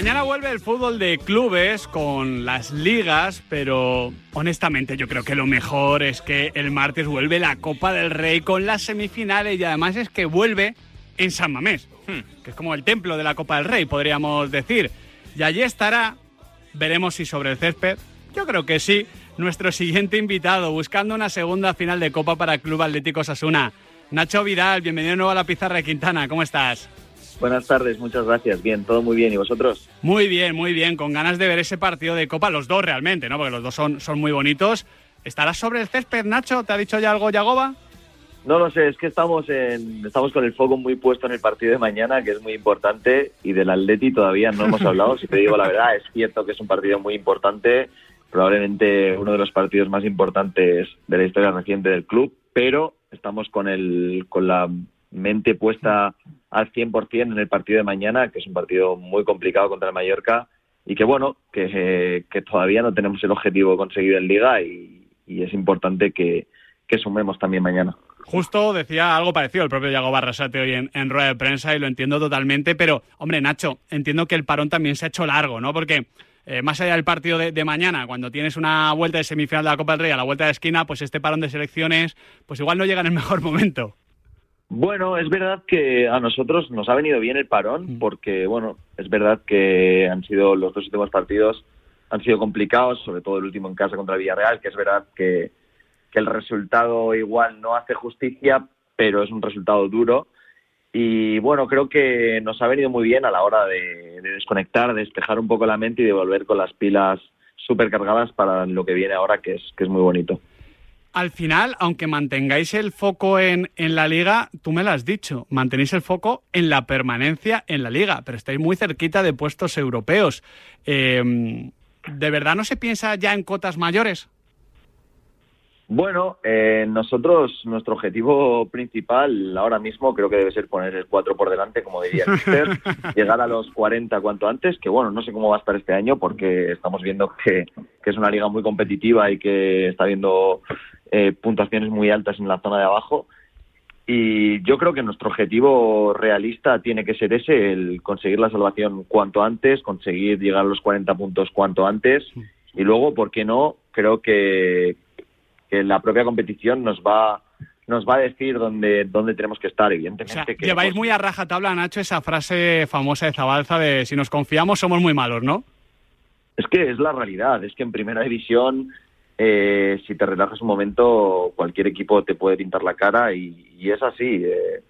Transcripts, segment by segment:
Mañana vuelve el fútbol de clubes con las ligas, pero honestamente yo creo que lo mejor es que el martes vuelve la Copa del Rey con las semifinales y además es que vuelve en San Mamés, hmm, que es como el templo de la Copa del Rey, podríamos decir. Y allí estará, veremos si sobre el césped, yo creo que sí, nuestro siguiente invitado, buscando una segunda final de Copa para Club Atlético Sasuna. Nacho Vidal, bienvenido de nuevo a la pizarra de Quintana, ¿cómo estás? Buenas tardes, muchas gracias. Bien, todo muy bien. ¿Y vosotros? Muy bien, muy bien. Con ganas de ver ese partido de Copa, los dos realmente, ¿no? Porque los dos son, son muy bonitos. ¿Estarás sobre el césped, Nacho? ¿Te ha dicho ya algo Yagoba? No lo sé, es que estamos, en, estamos con el foco muy puesto en el partido de mañana, que es muy importante, y del Atleti todavía no hemos hablado. si te digo la verdad, es cierto que es un partido muy importante, probablemente uno de los partidos más importantes de la historia reciente del club, pero estamos con, el, con la mente puesta al 100% en el partido de mañana, que es un partido muy complicado contra el Mallorca y que bueno, que, todavía no tenemos el objetivo conseguido en liga y, es importante que, sumemos también mañana. Justo decía algo parecido el propio Yago Barrasate hoy en, en, rueda de prensa y lo entiendo totalmente, pero hombre Nacho, entiendo que el parón también se ha hecho largo, ¿no? Porque eh, más allá del partido de, de, mañana, cuando tienes una vuelta de semifinal de la Copa del Rey a la vuelta de esquina, pues este parón de selecciones, pues igual no llega en el mejor momento. Bueno, es verdad que a nosotros nos ha venido bien el parón, mm. porque, bueno, es verdad que han sido los dos últimos partidos han sido complicados, sobre todo el último en casa contra Villarreal, que es verdad que, el resultado igual no hace justicia, pero es un resultado duro. Y bueno, creo que nos ha venido muy bien a la hora de, de desconectar, de despejar un poco la mente y de volver con las pilas súper cargadas para lo que viene ahora, que es, que es muy bonito al final, aunque mantengáis el foco en, en, la liga, tú me lo has dicho, mantenéis el foco en la permanencia en la liga, pero estáis muy cerquita de puestos europeos. Em, ¿De verdad no se piensa ya en cotas mayores? Bueno, eh, nosotros, nuestro objetivo principal ahora mismo creo que debe ser poner el 4 por delante, como diría Mister, llegar a los 40 cuanto antes, que bueno, no sé cómo va a estar este año porque estamos viendo que, que es una liga muy competitiva y que está viendo eh, puntuaciones muy altas en la zona de abajo. Y yo creo que nuestro objetivo realista tiene que ser ese, el conseguir la salvación cuanto antes, conseguir llegar a los 40 puntos cuanto antes. Y luego, ¿por qué no? Creo que, que la propia competición nos va nos va a decir dónde, dónde tenemos que estar, evidentemente. lleváis muy a rajatabla, Nacho, esa frase famosa de Zabalza de si nos confiamos somos muy malos, ¿no? Es que es la realidad, es que en primera división eh, si te relajas un momento, cualquier equipo te puede pintar la cara y, es así. Eh,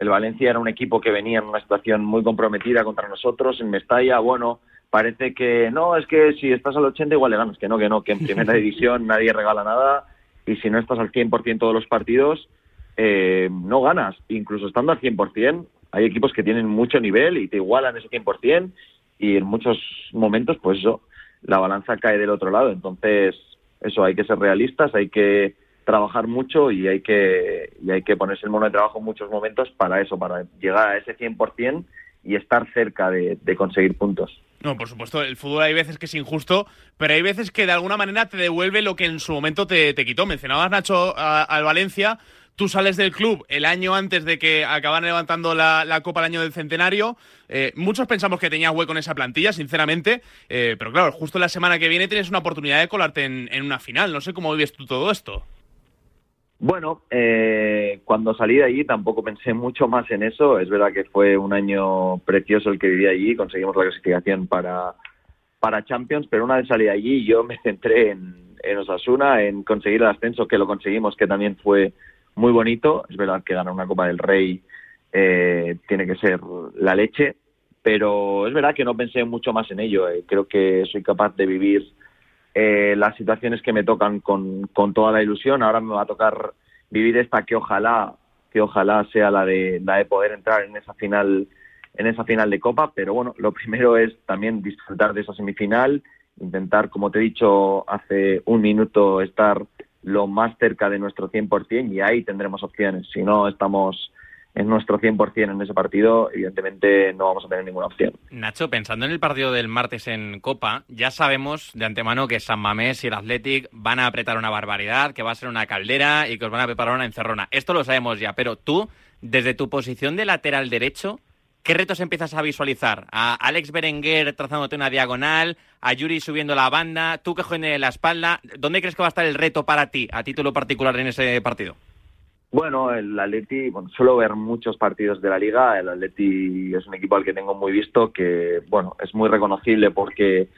el Valencia era un equipo que venía en una situación muy comprometida contra nosotros en Mestalla. Bueno, parece que no, es que si estás al 80 igual le ganas, que no, que no, que en primera división nadie regala nada y si no estás al 100% todos los partidos, eh, no ganas. Incluso estando al 100%, hay equipos que tienen mucho nivel y te igualan ese 100% y en muchos momentos, pues eso, la balanza cae del otro lado. Entonces, eso, hay que ser realistas, hay que trabajar mucho y hay que, y hay que ponerse el mono de trabajo en muchos momentos para eso, para llegar a ese 100% y estar cerca de, conseguir puntos. No, por supuesto, el fútbol hay veces que es injusto, pero hay veces que de alguna manera te devuelve lo que en su momento te, te quitó. Mencionabas, Nacho, al Valencia, Tú sales del club el año antes de que acaban levantando la, Copa el año del centenario. Eh, muchos pensamos que tenías hueco en esa plantilla, sinceramente. Eh, pero claro, justo la semana que viene tienes una oportunidad de colarte en, una final. No sé cómo vives tú todo esto. Bueno, eh, cuando salí de allí tampoco pensé mucho más en eso. Es verdad que fue un año precioso el que viví allí. Conseguimos la clasificación para, para Champions, pero una vez salí de allí yo me centré en, en Osasuna, en conseguir el ascenso, que lo conseguimos, que también fue muy bonito. Es verdad que ganar una Copa del Rey eh, tiene que ser la leche, pero es verdad que no pensé mucho más en ello. Eh. Creo que soy capaz de vivir eh, las situaciones que me tocan con, con toda la ilusión. Ahora me va a tocar vivir esta que ojalá que ojalá sea la de la de poder entrar en esa final en esa final de copa pero bueno lo primero es también disfrutar de esa semifinal intentar como te he dicho hace un minuto estar lo más cerca de nuestro 100% y ahí tendremos opciones. Si no estamos en nuestro 100% en ese partido, evidentemente no vamos a tener ninguna opción. Nacho, pensando en el partido del martes en Copa, ya sabemos de antemano que San Mamés y el Athletic van a apretar una barbaridad, que va a ser una caldera y que os van a preparar una encerrona. Esto lo sabemos ya, pero tú, desde tu posición de lateral derecho, ¿qué retos empiezas a visualizar? ¿A Alex Berenguer trazándote una diagonal? ¿A Yuri subiendo la banda? ¿Tú que en la espalda? ¿Dónde crees que va a estar el reto para ti, a título particular, en ese partido? Bueno, el Atleti, bueno, suelo ver muchos partidos de la liga. El Atleti es un equipo al que tengo muy visto, que bueno, es muy reconocible porque,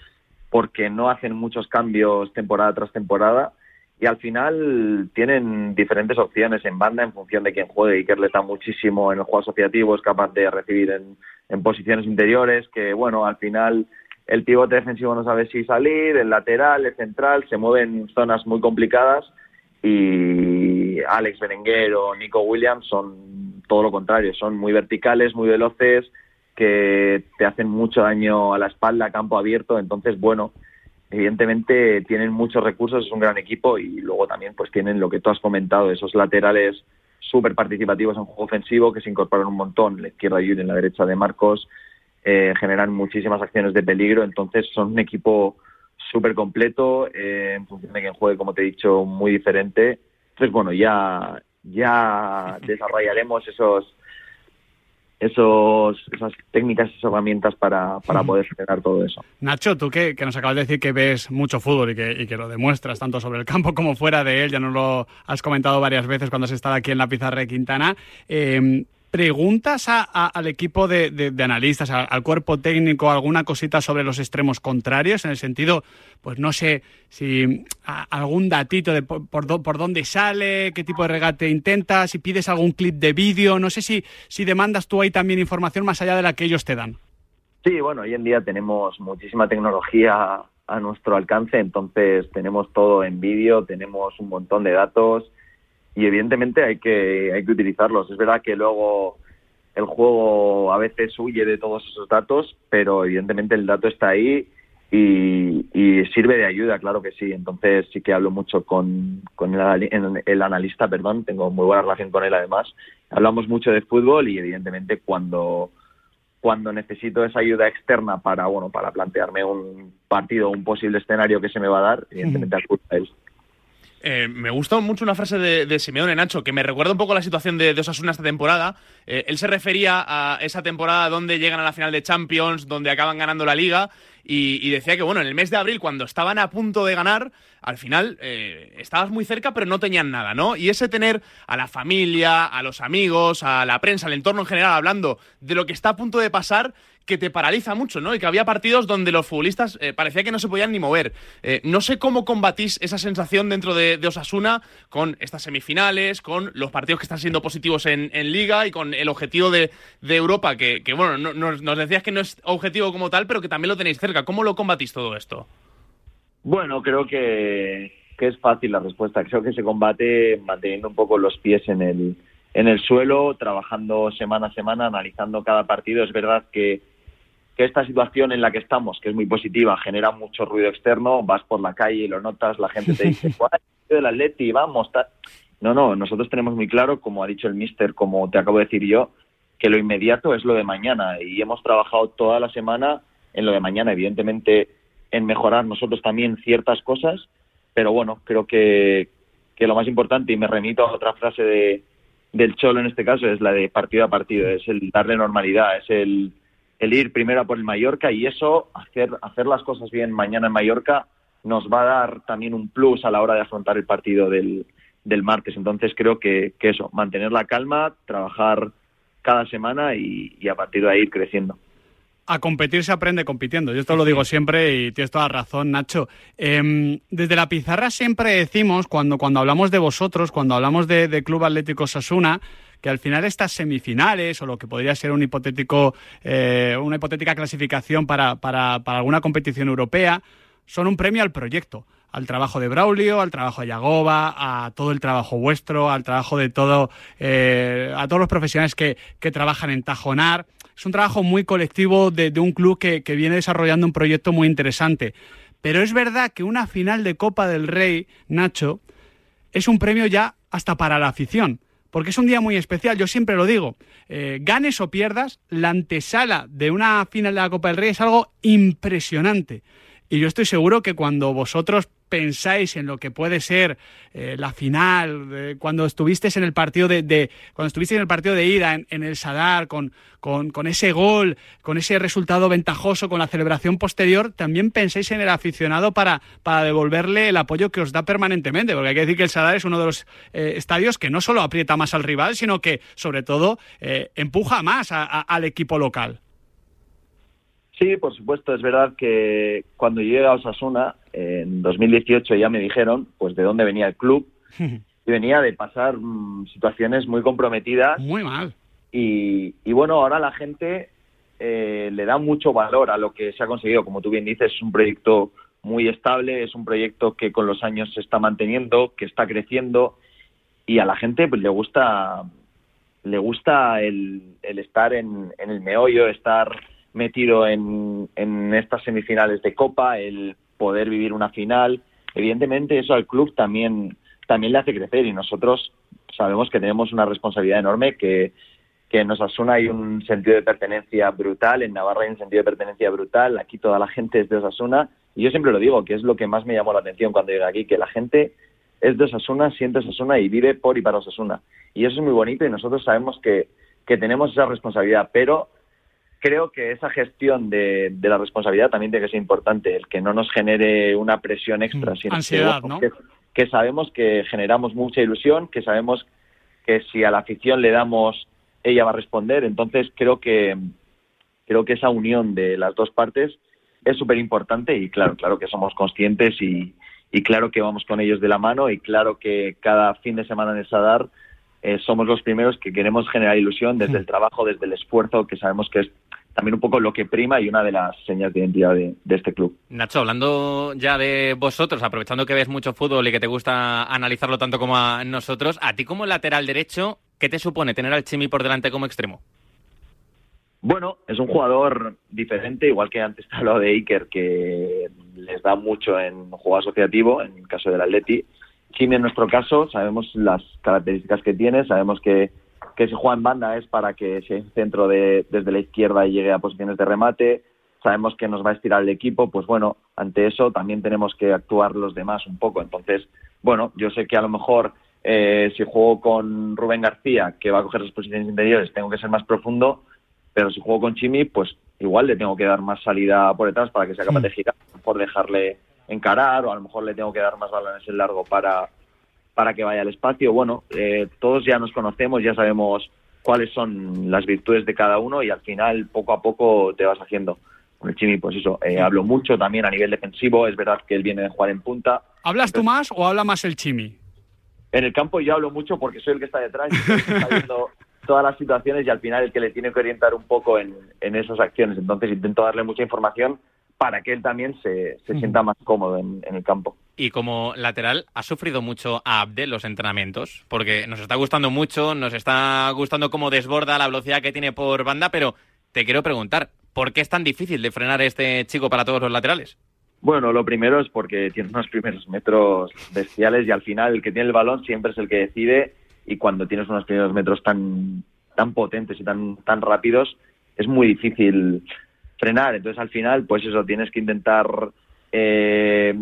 porque no hacen muchos cambios temporada tras temporada y al final tienen diferentes opciones en banda en función de quién juegue. Iker le da muchísimo en el juego asociativo, es capaz de recibir en, en posiciones interiores, que bueno, al final el pivote defensivo no sabe si salir, el lateral, el central, se mueven en zonas muy complicadas. Y Alex Berenguer o Nico Williams son todo lo contrario, son muy verticales, muy veloces, que te hacen mucho daño a la espalda, campo abierto, entonces bueno, evidentemente tienen muchos recursos, es un gran equipo y luego también pues tienen lo que tú has comentado, esos laterales súper participativos en juego ofensivo que se incorporan un montón, la izquierda y en la derecha de Marcos, eh, generan muchísimas acciones de peligro, entonces son un equipo súper completo, eh, en función de quién juegue, como te he dicho, muy diferente. Entonces, bueno, ya, ya desarrollaremos esos, esos, esas técnicas, esas herramientas para, para poder generar todo eso. Nacho, tú que, que, nos acabas de decir que ves mucho fútbol y que, y que, lo demuestras tanto sobre el campo como fuera de él, ya nos lo has comentado varias veces cuando has estado aquí en la pizarra de Quintana. Eh, ¿Preguntas al equipo de, analistas, al, cuerpo técnico, alguna cosita sobre los extremos contrarios? En el sentido, pues no sé si algún datito de por, por, dónde sale, qué tipo de regate intenta, si pides algún clip de vídeo, no sé si, si demandas tú ahí también información más allá de la que ellos te dan. Sí, bueno, hoy en día tenemos muchísima tecnología a nuestro alcance, entonces tenemos todo en vídeo, tenemos un montón de datos y evidentemente hay que, hay que utilizarlos. Es verdad que luego el juego a veces huye de todos esos datos, pero evidentemente el dato está ahí y, sirve de ayuda, claro que sí. Entonces sí que hablo mucho con, con el, el, analista, perdón, tengo muy buena relación con él además. Hablamos mucho de fútbol y evidentemente cuando cuando necesito esa ayuda externa para bueno para plantearme un partido, un posible escenario que se me va a dar, evidentemente acudo a él. Eh, me gusta mucho una frase de, de, Simeone Nacho, que me recuerda un poco la situación de, de Osasuna esta temporada. Eh, él se refería a esa temporada donde llegan a la final de Champions, donde acaban ganando la liga, y, decía que, bueno, en el mes de abril, cuando estaban a punto de ganar, al final eh, estabas muy cerca, pero no tenían nada, ¿no? Y ese tener a la familia, a los amigos, a la prensa, al entorno en general, hablando de lo que está a punto de pasar, que te paraliza mucho, ¿no? Y que había partidos donde los futbolistas eh, parecía que no se podían ni mover. Eh, no sé cómo combatís esa sensación dentro de, Osasuna con estas semifinales, con los partidos que están siendo positivos en, Liga y con el objetivo de, Europa, que, bueno, nos, decías que no es objetivo como tal, pero que también lo tenéis cerca. ¿Cómo lo combatís todo esto? Bueno, creo que, que es fácil la respuesta. Creo que se combate manteniendo un poco los pies en el, en el suelo, trabajando semana a semana, analizando cada partido. Es verdad que que esta situación en la que estamos, que es muy positiva, genera mucho ruido externo, vas por la calle y lo notas, la gente te dice, ¿cuál es el Atleti? Vamos, no, no, nosotros tenemos muy claro, como ha dicho el mister, como te acabo de decir yo, que lo inmediato es lo de mañana y hemos trabajado toda la semana en lo de mañana, evidentemente en mejorar nosotros también ciertas cosas, pero bueno, creo que, que lo más importante, y me remito a otra frase de, del Cholo en este caso, es la de partido a partido, es el darle normalidad, es el el ir primero a por el Mallorca y eso, hacer, hacer las cosas bien mañana en Mallorca, nos va a dar también un plus a la hora de afrontar el partido del, del martes. Entonces creo que, que, eso, mantener la calma, trabajar cada semana y, y, a partir de ahí ir creciendo. A competir se aprende compitiendo. Yo esto lo digo siempre y tienes toda razón, Nacho. Eh, desde la pizarra siempre decimos, cuando, cuando hablamos de vosotros, cuando hablamos de, de Club Atlético Sasuna, que al final estas semifinales o lo que podría ser un hipotético, eh, una hipotética clasificación para, para, para alguna competición europea son un premio al proyecto al trabajo de Braulio, al trabajo de Yagoba, a todo el trabajo vuestro, al trabajo de todo, eh, a todos los profesionales que, que, trabajan en Tajonar. Es un trabajo muy colectivo de, de un club que, que, viene desarrollando un proyecto muy interesante. Pero es verdad que una final de Copa del Rey, Nacho, es un premio ya hasta para la afición porque es un día muy especial, yo siempre lo digo, eh, ganes o pierdas, la antesala de una final de la Copa del Rey es algo impresionante. Y yo estoy seguro que cuando vosotros pensáis en lo que puede ser eh, la final, cuando estuvisteis en el partido de, cuando estuvisteis en el partido de ida en, el Sadar, con, con, ese gol, con ese resultado ventajoso, con la celebración posterior, también pensáis en el aficionado para, para devolverle el apoyo que os da permanentemente, porque hay que decir que el Sadar es uno de los eh, estadios que no solo aprieta más al rival, sino que sobre todo eh, empuja más al equipo local. Sí, por supuesto. Es verdad que cuando llegué a Osasuna, en 2018 ya me dijeron pues de dónde venía el club. Y venía de pasar mm, situaciones muy comprometidas. Muy mal. Y, bueno, ahora la gente eh, le da mucho valor a lo que se ha conseguido. Como tú bien dices, es un proyecto muy estable, es un proyecto que con los años se está manteniendo, que está creciendo y a la gente pues, le gusta le gusta el, el estar en, en el meollo, estar metido en, estas semifinales de Copa, el poder vivir una final. Evidentemente eso al club también, también le hace crecer y nosotros sabemos que tenemos una responsabilidad enorme que, que en Osasuna hay un sentido de pertenencia brutal, en Navarra hay un sentido de pertenencia brutal, aquí toda la gente es de Osasuna y yo siempre lo digo, que es lo que más me llamó la atención cuando llegué aquí, que la gente es de Osasuna, siente Osasuna y vive por y para Osasuna. Y eso es muy bonito y nosotros sabemos que, que tenemos esa responsabilidad, pero creo que esa gestión de, la responsabilidad también tiene que ser importante, el que no nos genere una presión extra, mm, sino que, sabemos que generamos mucha ilusión, que sabemos que si a la afición le damos, ella va a responder. Entonces creo que creo que esa unión de las dos partes es súper importante y claro, claro que somos conscientes y, y claro que vamos con ellos de la mano y claro que cada fin de semana en el Sadar eh, somos los primeros que queremos generar ilusión desde el trabajo, desde el esfuerzo, que sabemos que es también un poco lo que prima y una de las señas de identidad de, este club. Nacho, hablando ya de vosotros, aprovechando que ves mucho fútbol y que te gusta analizarlo tanto como a nosotros, a ti como lateral derecho, ¿qué te supone tener al Chimi por delante como extremo? Bueno, es un jugador diferente, igual que antes te hablado de Iker, que les da mucho en juego asociativo, en el caso del Atleti. Chimi en nuestro caso sabemos las características que tiene, sabemos que, que si juega en banda es para que sea centro de, desde la izquierda y llegue a posiciones de remate, sabemos que nos va a estirar el equipo, pues bueno, ante eso también tenemos que actuar los demás un poco. Entonces, bueno, yo sé que a lo mejor eh, si juego con Rubén García, que va a coger las posiciones interiores, tengo que ser más profundo, pero si juego con Chimi, pues igual le tengo que dar más salida por detrás para que sea capaz de girar, por dejarle encarar o a lo mejor le tengo que dar más balones en largo para, para que vaya al espacio. Bueno, eh, todos ya nos conocemos, ya sabemos cuáles son las virtudes de cada uno y al final poco a poco te vas haciendo. Con el Chimi, pues eso, eh, hablo mucho también a nivel defensivo, es verdad que él viene de jugar en punta. ¿Hablas tú más o habla más el Chimi? En el campo yo hablo mucho porque soy el que está detrás y está viendo todas las situaciones y al final el que le tiene que orientar un poco en, en esas acciones. Entonces intento darle mucha información para que él también se, sienta más cómodo en, el campo. Y como lateral, ¿ha sufrido mucho a Abdel los entrenamientos? Porque nos está gustando mucho, nos está gustando cómo desborda la velocidad que tiene por banda, pero te quiero preguntar, ¿por qué es tan difícil de frenar este chico para todos los laterales? Bueno, lo primero es porque tiene unos primeros metros bestiales y al final el que tiene el balón siempre es el que decide y cuando tienes unos primeros metros tan, tan potentes y tan, tan rápidos es muy difícil frenar. Entonces, al final, pues eso, tienes que intentar eh,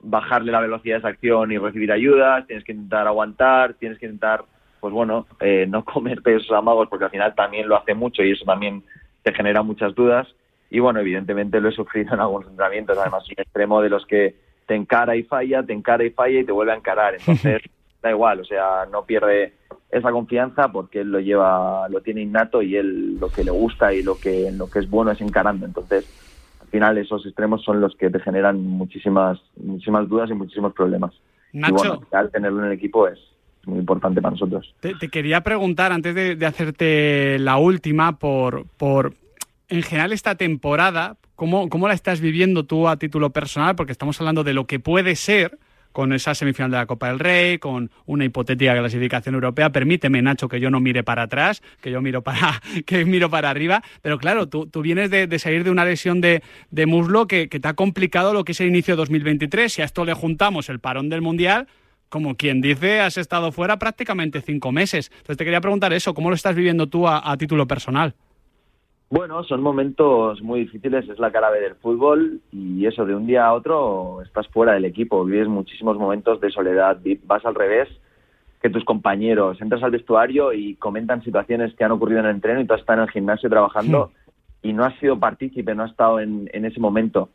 bajarle la velocidad de esa acción y recibir ayudas, tienes que intentar aguantar, tienes que intentar, pues bueno, eh, no comerte esos amagos porque al final también lo hace mucho y eso también te genera muchas dudas. Y bueno, evidentemente lo he sufrido en algunos entrenamientos, además un extremo de los que te encara y falla, te encara y falla y te vuelve a encarar. Entonces, da igual, o sea, no pierde esa confianza porque él lo lleva, lo tiene innato y él lo que le gusta y lo que, lo que es bueno es encarando. Entonces, al final esos extremos son los que te generan muchísimas, muchísimas dudas y muchísimos problemas. Nacho, y bueno, al tenerlo en el equipo es muy importante para nosotros. Te, quería preguntar, antes de, de, hacerte la última, por, por en general esta temporada, ¿cómo, ¿cómo la estás viviendo tú a título personal? Porque estamos hablando de lo que puede ser, con esa semifinal de la Copa del Rey, con una hipotética clasificación europea. Permíteme, Nacho, que yo no mire para atrás, que yo miro para, que miro para arriba. Pero claro, tú, tú vienes de, salir de una lesión de, muslo que, te ha complicado lo que es el inicio de 2023. Si a esto le juntamos el parón del Mundial, como quien dice, has estado fuera prácticamente cinco meses. Entonces te quería preguntar eso, ¿cómo lo estás viviendo tú a, título personal? Bueno, son momentos muy difíciles, es la cara B del fútbol y eso de un día a otro estás fuera del equipo, vives muchísimos momentos de soledad, vas al revés que tus compañeros, entras al vestuario y comentan situaciones que han ocurrido en el entreno y tú estás en el gimnasio trabajando y no has sido partícipe, no has estado en, en ese momento.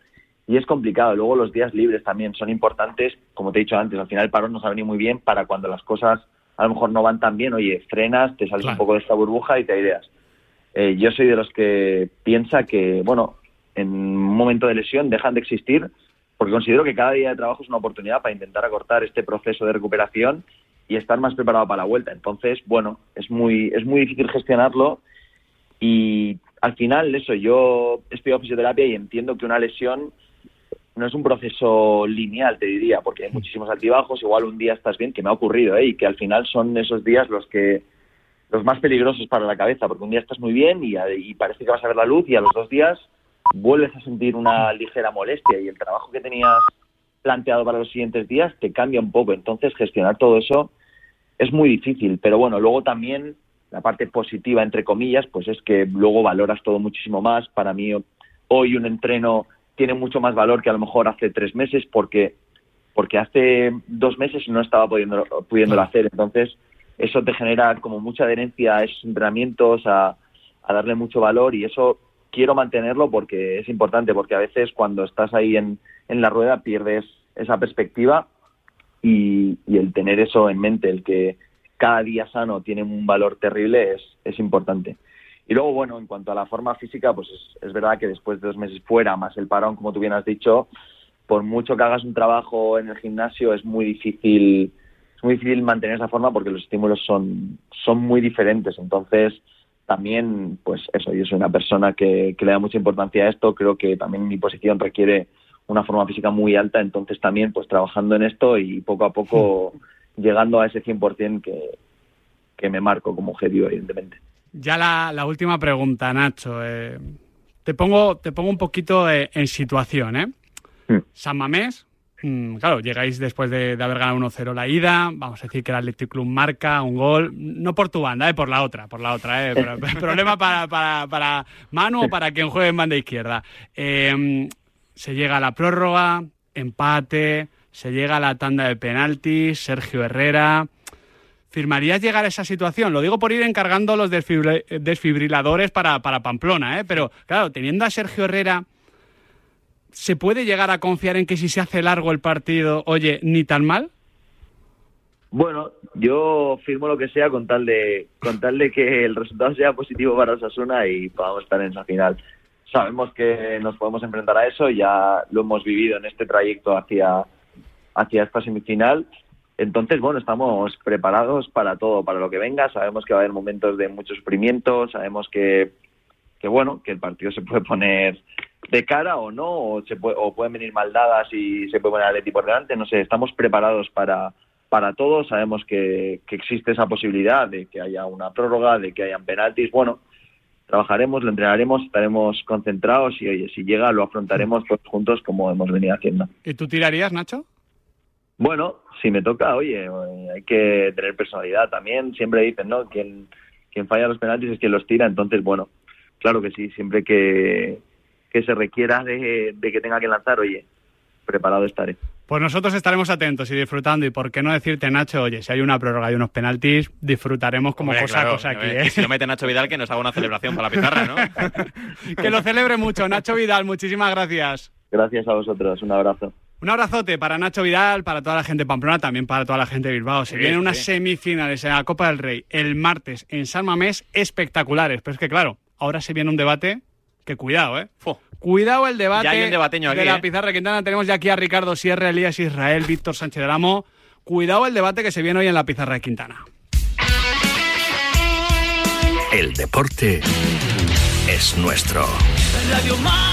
Y es complicado. Luego los días libres también son importantes, como te he dicho antes, al final el parón nos ha venido muy bien para cuando las cosas a lo mejor no van tan bien, oye, frenas, te sales un poco de esta burbuja y te ideas. Eh, yo soy de los que piensa que, bueno, en un momento de lesión dejan de existir porque considero que cada día de trabajo es una oportunidad para intentar acortar este proceso de recuperación y estar más preparado para la vuelta. Entonces, bueno, es muy, es muy difícil gestionarlo y al final eso, yo en fisioterapia y entiendo que una lesión no es un proceso lineal, te diría, porque hay muchísimos altibajos, igual un día estás bien, que me ha ocurrido, ¿eh? y que al final son esos días los que los más peligrosos para la cabeza, porque un día estás muy bien y, y parece que vas a ver la luz y a los dos días vuelves a sentir una ligera molestia y el trabajo que tenías planteado para los siguientes días te cambia un poco. Entonces, gestionar todo eso es muy difícil, pero bueno, luego también la parte positiva, entre comillas, pues es que luego valoras todo muchísimo más. Para mí, hoy un entreno tiene mucho más valor que a lo mejor hace tres meses porque porque hace dos meses no estaba pudiendo, pudiéndolo hacer. Entonces, eso te genera como mucha adherencia a esos entrenamientos, a, darle mucho valor y eso quiero mantenerlo porque es importante, porque a veces cuando estás ahí en, la rueda pierdes esa perspectiva y, el tener eso en mente, el que cada día sano tiene un valor terrible es, importante. Y luego, bueno, en cuanto a la forma física, pues es, es, verdad que después de dos meses fuera, más el parón, como tú bien has dicho, por mucho que hagas un trabajo en el gimnasio, es muy difícil muy difícil mantener esa forma porque los estímulos son, son muy diferentes. Entonces, también, pues eso, yo soy una persona que, le da mucha importancia a esto. Creo que también mi posición requiere una forma física muy alta. Entonces, también, pues trabajando en esto y poco a poco llegando a ese 100% que, que me marco como objetivo, evidentemente. Ya la, última pregunta, Nacho. Eh, te, pongo, te pongo un poquito eh, en situación, ¿eh? Hmm. San Mamés, claro, llegáis después de, haber ganado 1-0 la ida, vamos a decir que el Athletic Club marca un gol, no por tu banda, eh, por la otra, por la otra. Eh, problema para, para, para, Manu o para quien juegue en banda izquierda. Em, se llega a la prórroga, empate, se llega a la tanda de penaltis, Sergio Herrera. ¿Firmarías llegar a esa situación? Lo digo por ir encargando los desfibriladores para, para Pamplona, ¿eh? pero claro, teniendo a Sergio Herrera ¿se puede llegar a confiar en que si se hace largo el partido, oye, ni tan mal? Bueno, yo firmo lo que sea con tal de con tal de que el resultado sea positivo para Osasuna y podamos estar en la final. Sabemos que nos podemos enfrentar a eso, ya lo hemos vivido en este trayecto hacia hacia esta semifinal. Entonces, bueno, estamos preparados para todo, para lo que venga. Sabemos que va a haber momentos de mucho sufrimiento, sabemos que, que bueno, que el partido se puede poner de cara o no, o, se puede, o pueden venir maldadas y se puede poner al equipo delante, no sé, estamos preparados para, para todo, sabemos que, existe esa posibilidad de que haya una prórroga, de que hayan penaltis, bueno, trabajaremos, lo entrenaremos, estaremos concentrados y oye, si llega lo afrontaremos todos juntos como hemos venido haciendo. ¿Y tú tirarías, Nacho? Bueno, si me toca, oye, hay que tener personalidad también, siempre dicen, ¿no? Quien, quien falla los penaltis es quien los tira, entonces, bueno, claro que sí, siempre que, que se requiera de, que tenga que lanzar, oye, preparado estaré. Pues nosotros estaremos atentos y disfrutando. Y por qué no decirte, Nacho, oye, si hay una prórroga y unos penaltis, disfrutaremos como cosas aquí. ¿eh? Si no mete Nacho Vidal, que nos haga una celebración para la pizarra, ¿no? que lo celebre mucho. Nacho Vidal, muchísimas gracias. Gracias a vosotros. Un abrazo. Un abrazote para Nacho Vidal, para toda la gente de Pamplona, también para toda la gente de Bilbao. Se vienen unas semifinales en la Copa del Rey el martes en San Mamés espectaculares. Pero es que, claro, ahora se viene un debate que cuidado, ¿eh? Cuidado el debate de la ¿eh? pizarra Quintana. Tenemos ya aquí a Ricardo Sierra, Elías Israel, Víctor Sánchez del Amo. Cuidado el debate que se viene hoy en la pizarra de Quintana. El deporte es nuestro. Radio Marca.